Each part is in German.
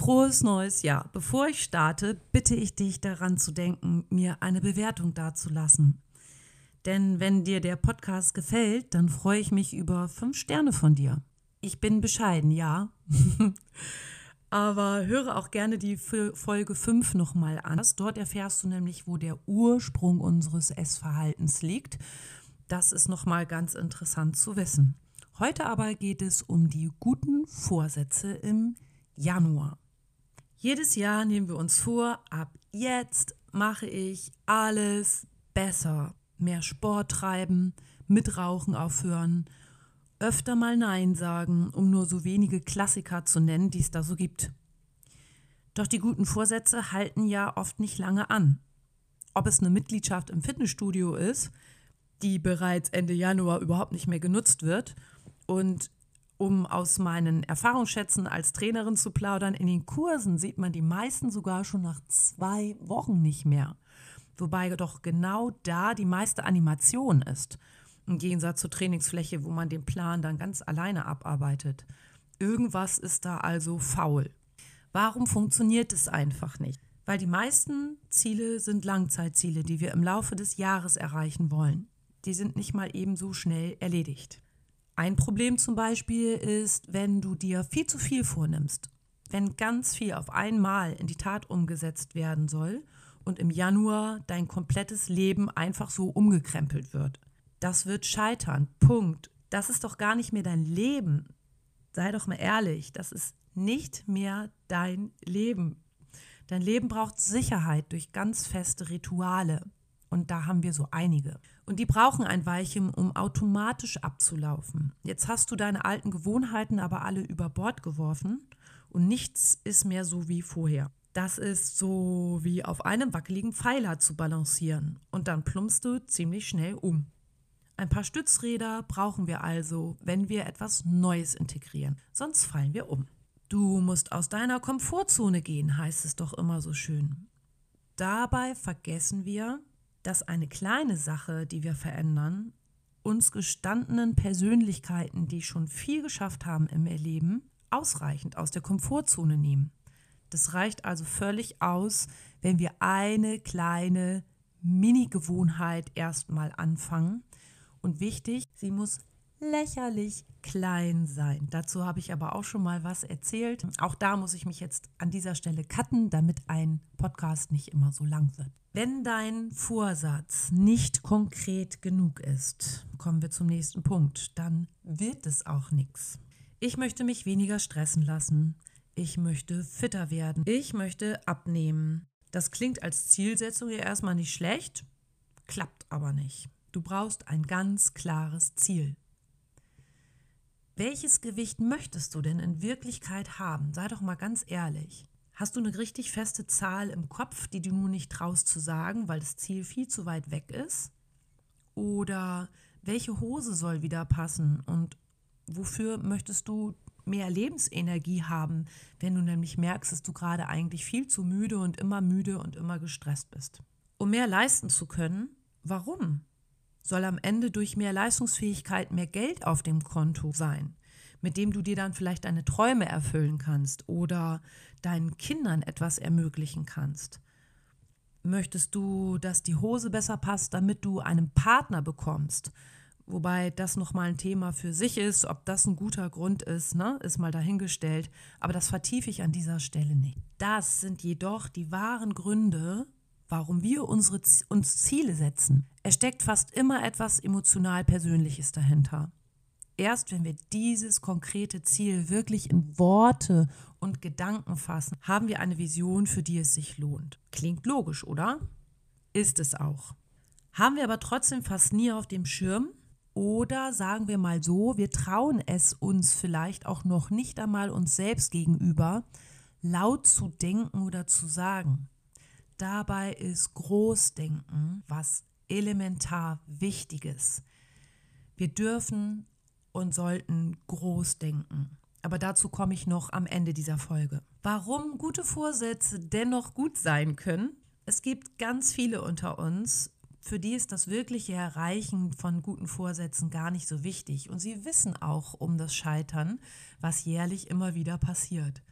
Frohes neues Jahr. Bevor ich starte, bitte ich dich daran zu denken, mir eine Bewertung dazulassen. Denn wenn dir der Podcast gefällt, dann freue ich mich über fünf Sterne von dir. Ich bin bescheiden, ja. Aber höre auch gerne die Folge 5 nochmal an. Dort erfährst du nämlich, wo der Ursprung unseres Essverhaltens liegt. Das ist nochmal ganz interessant zu wissen. Heute aber geht es um die guten Vorsätze im Januar. Jedes Jahr nehmen wir uns vor, ab jetzt mache ich alles besser. Mehr Sport treiben, mit Rauchen aufhören, öfter mal Nein sagen, um nur so wenige Klassiker zu nennen, die es da so gibt. Doch die guten Vorsätze halten ja oft nicht lange an. Ob es eine Mitgliedschaft im Fitnessstudio ist, die bereits Ende Januar überhaupt nicht mehr genutzt wird und um aus meinen Erfahrungsschätzen als Trainerin zu plaudern, in den Kursen sieht man die meisten sogar schon nach zwei Wochen nicht mehr. Wobei doch genau da die meiste Animation ist. Im Gegensatz zur Trainingsfläche, wo man den Plan dann ganz alleine abarbeitet. Irgendwas ist da also faul. Warum funktioniert es einfach nicht? Weil die meisten Ziele sind Langzeitziele, die wir im Laufe des Jahres erreichen wollen. Die sind nicht mal ebenso schnell erledigt. Ein Problem zum Beispiel ist, wenn du dir viel zu viel vornimmst, wenn ganz viel auf einmal in die Tat umgesetzt werden soll und im Januar dein komplettes Leben einfach so umgekrempelt wird. Das wird scheitern. Punkt. Das ist doch gar nicht mehr dein Leben. Sei doch mal ehrlich, das ist nicht mehr dein Leben. Dein Leben braucht Sicherheit durch ganz feste Rituale. Und da haben wir so einige. Und die brauchen ein Weilchen, um automatisch abzulaufen. Jetzt hast du deine alten Gewohnheiten aber alle über Bord geworfen und nichts ist mehr so wie vorher. Das ist so wie auf einem wackeligen Pfeiler zu balancieren und dann plumpst du ziemlich schnell um. Ein paar Stützräder brauchen wir also, wenn wir etwas Neues integrieren, sonst fallen wir um. Du musst aus deiner Komfortzone gehen, heißt es doch immer so schön. Dabei vergessen wir, dass eine kleine Sache, die wir verändern, uns gestandenen Persönlichkeiten, die schon viel geschafft haben im Erleben, ausreichend aus der Komfortzone nehmen. Das reicht also völlig aus, wenn wir eine kleine Mini-Gewohnheit erstmal anfangen. Und wichtig, sie muss lächerlich klein sein. Dazu habe ich aber auch schon mal was erzählt. Auch da muss ich mich jetzt an dieser Stelle cutten, damit ein Podcast nicht immer so lang wird. Wenn dein Vorsatz nicht konkret genug ist, kommen wir zum nächsten Punkt, dann wird es auch nichts. Ich möchte mich weniger stressen lassen. Ich möchte fitter werden. Ich möchte abnehmen. Das klingt als Zielsetzung ja erstmal nicht schlecht, klappt aber nicht. Du brauchst ein ganz klares Ziel. Welches Gewicht möchtest du denn in Wirklichkeit haben? Sei doch mal ganz ehrlich. Hast du eine richtig feste Zahl im Kopf, die du nur nicht traust zu sagen, weil das Ziel viel zu weit weg ist? Oder welche Hose soll wieder passen und wofür möchtest du mehr Lebensenergie haben, wenn du nämlich merkst, dass du gerade eigentlich viel zu müde und immer müde und immer gestresst bist? Um mehr leisten zu können, warum? soll am Ende durch mehr Leistungsfähigkeit mehr Geld auf dem Konto sein, mit dem du dir dann vielleicht deine Träume erfüllen kannst oder deinen Kindern etwas ermöglichen kannst. Möchtest du, dass die Hose besser passt, damit du einen Partner bekommst? Wobei das nochmal ein Thema für sich ist, ob das ein guter Grund ist, ne, ist mal dahingestellt. Aber das vertiefe ich an dieser Stelle nicht. Das sind jedoch die wahren Gründe, warum wir unsere, uns Ziele setzen. Es steckt fast immer etwas emotional Persönliches dahinter. Erst wenn wir dieses konkrete Ziel wirklich in Worte und Gedanken fassen, haben wir eine Vision, für die es sich lohnt. Klingt logisch, oder? Ist es auch. Haben wir aber trotzdem fast nie auf dem Schirm? Oder sagen wir mal so, wir trauen es uns vielleicht auch noch nicht einmal uns selbst gegenüber, laut zu denken oder zu sagen. Dabei ist Großdenken was elementar Wichtiges. Wir dürfen und sollten groß denken. Aber dazu komme ich noch am Ende dieser Folge. Warum gute Vorsätze dennoch gut sein können? Es gibt ganz viele unter uns, für die ist das wirkliche Erreichen von guten Vorsätzen gar nicht so wichtig. Und sie wissen auch um das Scheitern, was jährlich immer wieder passiert.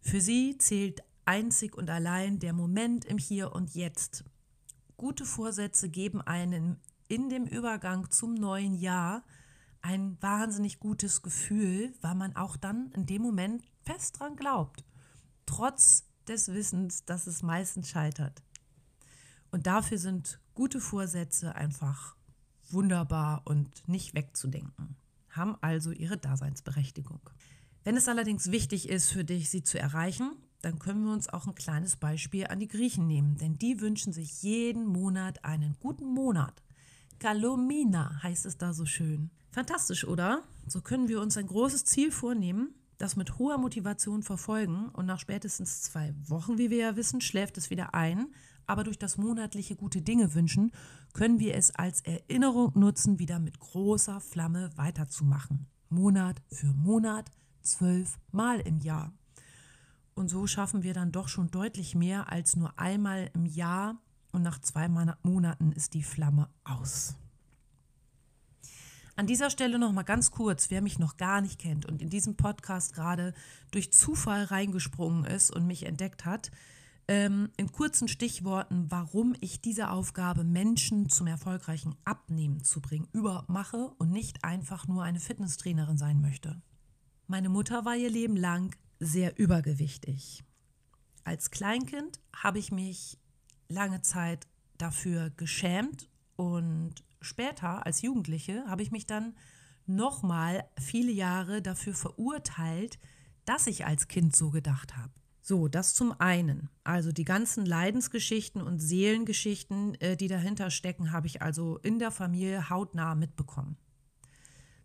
Für sie zählt einzig und allein der Moment im Hier und Jetzt. Gute Vorsätze geben einen in dem Übergang zum neuen Jahr ein wahnsinnig gutes Gefühl, weil man auch dann in dem Moment fest dran glaubt, trotz des Wissens, dass es meistens scheitert. Und dafür sind gute Vorsätze einfach wunderbar und nicht wegzudenken, haben also ihre Daseinsberechtigung. Wenn es allerdings wichtig ist für dich, sie zu erreichen, dann können wir uns auch ein kleines Beispiel an die Griechen nehmen, denn die wünschen sich jeden Monat einen guten Monat. Kalomina heißt es da so schön. Fantastisch, oder? So können wir uns ein großes Ziel vornehmen, das mit hoher Motivation verfolgen und nach spätestens zwei Wochen, wie wir ja wissen, schläft es wieder ein. Aber durch das monatliche gute Dinge wünschen, können wir es als Erinnerung nutzen, wieder mit großer Flamme weiterzumachen. Monat für Monat, zwölf Mal im Jahr. Und so schaffen wir dann doch schon deutlich mehr als nur einmal im Jahr und nach zwei Monaten ist die Flamme aus. An dieser Stelle noch mal ganz kurz, wer mich noch gar nicht kennt und in diesem Podcast gerade durch Zufall reingesprungen ist und mich entdeckt hat, ähm, in kurzen Stichworten, warum ich diese Aufgabe, Menschen zum erfolgreichen Abnehmen zu bringen, überhaupt mache und nicht einfach nur eine Fitnesstrainerin sein möchte. Meine Mutter war ihr Leben lang sehr übergewichtig. Als Kleinkind habe ich mich lange Zeit dafür geschämt und später als Jugendliche habe ich mich dann nochmal viele Jahre dafür verurteilt, dass ich als Kind so gedacht habe. So, das zum einen. Also die ganzen Leidensgeschichten und Seelengeschichten, äh, die dahinter stecken, habe ich also in der Familie hautnah mitbekommen.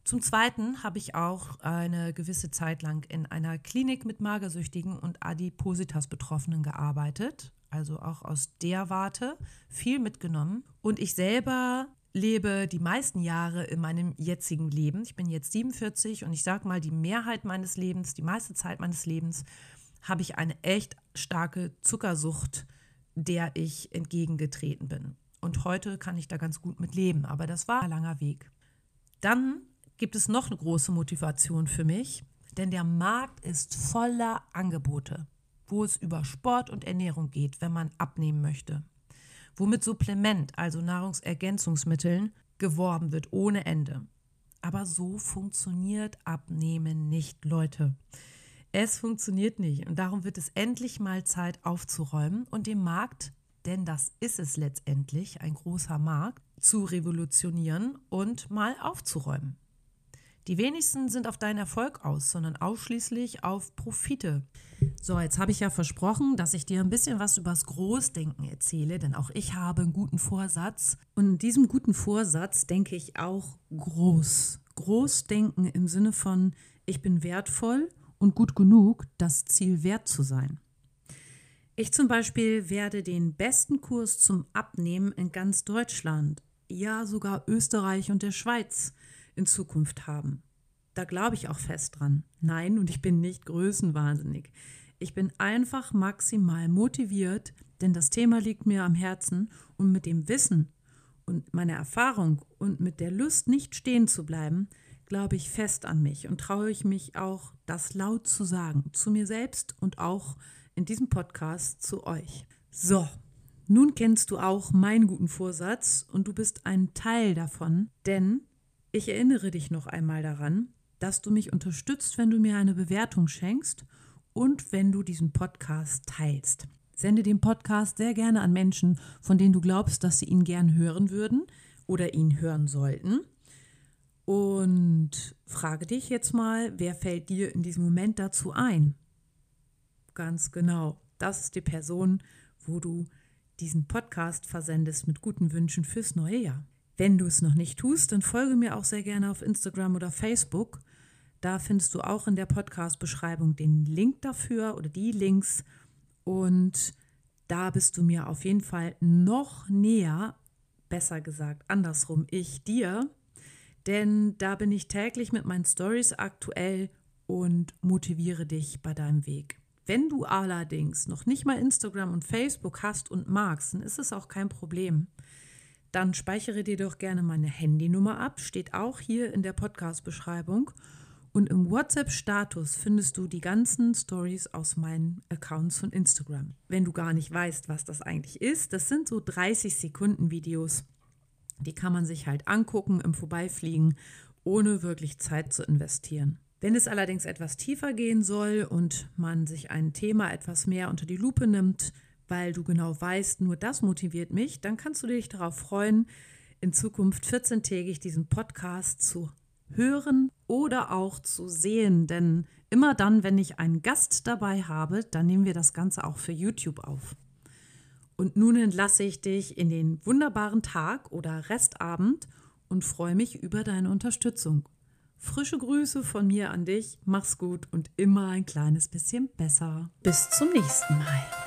Zum Zweiten habe ich auch eine gewisse Zeit lang in einer Klinik mit Magersüchtigen und Adipositas-Betroffenen gearbeitet, also auch aus der Warte viel mitgenommen. Und ich selber lebe die meisten Jahre in meinem jetzigen Leben. Ich bin jetzt 47 und ich sage mal, die Mehrheit meines Lebens, die meiste Zeit meines Lebens, habe ich eine echt starke Zuckersucht, der ich entgegengetreten bin. Und heute kann ich da ganz gut mit leben, aber das war ein langer Weg. Dann gibt es noch eine große Motivation für mich, denn der Markt ist voller Angebote, wo es über Sport und Ernährung geht, wenn man abnehmen möchte. Womit Supplement, also Nahrungsergänzungsmitteln, geworben wird ohne Ende. Aber so funktioniert Abnehmen nicht, Leute. Es funktioniert nicht und darum wird es endlich mal Zeit aufzuräumen und den Markt, denn das ist es letztendlich, ein großer Markt, zu revolutionieren und mal aufzuräumen. Die wenigsten sind auf deinen Erfolg aus, sondern ausschließlich auf Profite. So, jetzt habe ich ja versprochen, dass ich dir ein bisschen was übers Großdenken erzähle, denn auch ich habe einen guten Vorsatz. Und in diesem guten Vorsatz denke ich auch groß. Großdenken im Sinne von, ich bin wertvoll und gut genug, das Ziel wert zu sein. Ich zum Beispiel werde den besten Kurs zum Abnehmen in ganz Deutschland, ja sogar Österreich und der Schweiz in Zukunft haben. Da glaube ich auch fest dran. Nein, und ich bin nicht größenwahnsinnig. Ich bin einfach maximal motiviert, denn das Thema liegt mir am Herzen und mit dem Wissen und meiner Erfahrung und mit der Lust, nicht stehen zu bleiben, glaube ich fest an mich und traue ich mich auch, das laut zu sagen, zu mir selbst und auch in diesem Podcast zu euch. So, nun kennst du auch meinen guten Vorsatz und du bist ein Teil davon, denn ich erinnere dich noch einmal daran, dass du mich unterstützt, wenn du mir eine Bewertung schenkst und wenn du diesen Podcast teilst. Sende den Podcast sehr gerne an Menschen, von denen du glaubst, dass sie ihn gern hören würden oder ihn hören sollten. Und frage dich jetzt mal, wer fällt dir in diesem Moment dazu ein? Ganz genau, das ist die Person, wo du diesen Podcast versendest mit guten Wünschen fürs neue Jahr. Wenn du es noch nicht tust, dann folge mir auch sehr gerne auf Instagram oder Facebook. Da findest du auch in der Podcast-Beschreibung den Link dafür oder die Links. Und da bist du mir auf jeden Fall noch näher, besser gesagt andersrum, ich dir. Denn da bin ich täglich mit meinen Stories aktuell und motiviere dich bei deinem Weg. Wenn du allerdings noch nicht mal Instagram und Facebook hast und magst, dann ist es auch kein Problem dann speichere dir doch gerne meine Handynummer ab, steht auch hier in der Podcast-Beschreibung. Und im WhatsApp-Status findest du die ganzen Stories aus meinen Accounts von Instagram. Wenn du gar nicht weißt, was das eigentlich ist, das sind so 30 Sekunden Videos. Die kann man sich halt angucken im Vorbeifliegen, ohne wirklich Zeit zu investieren. Wenn es allerdings etwas tiefer gehen soll und man sich ein Thema etwas mehr unter die Lupe nimmt, weil du genau weißt, nur das motiviert mich, dann kannst du dich darauf freuen, in Zukunft 14-tägig diesen Podcast zu hören oder auch zu sehen. Denn immer dann, wenn ich einen Gast dabei habe, dann nehmen wir das Ganze auch für YouTube auf. Und nun entlasse ich dich in den wunderbaren Tag oder Restabend und freue mich über deine Unterstützung. Frische Grüße von mir an dich, mach's gut und immer ein kleines bisschen besser. Bis zum nächsten Mal.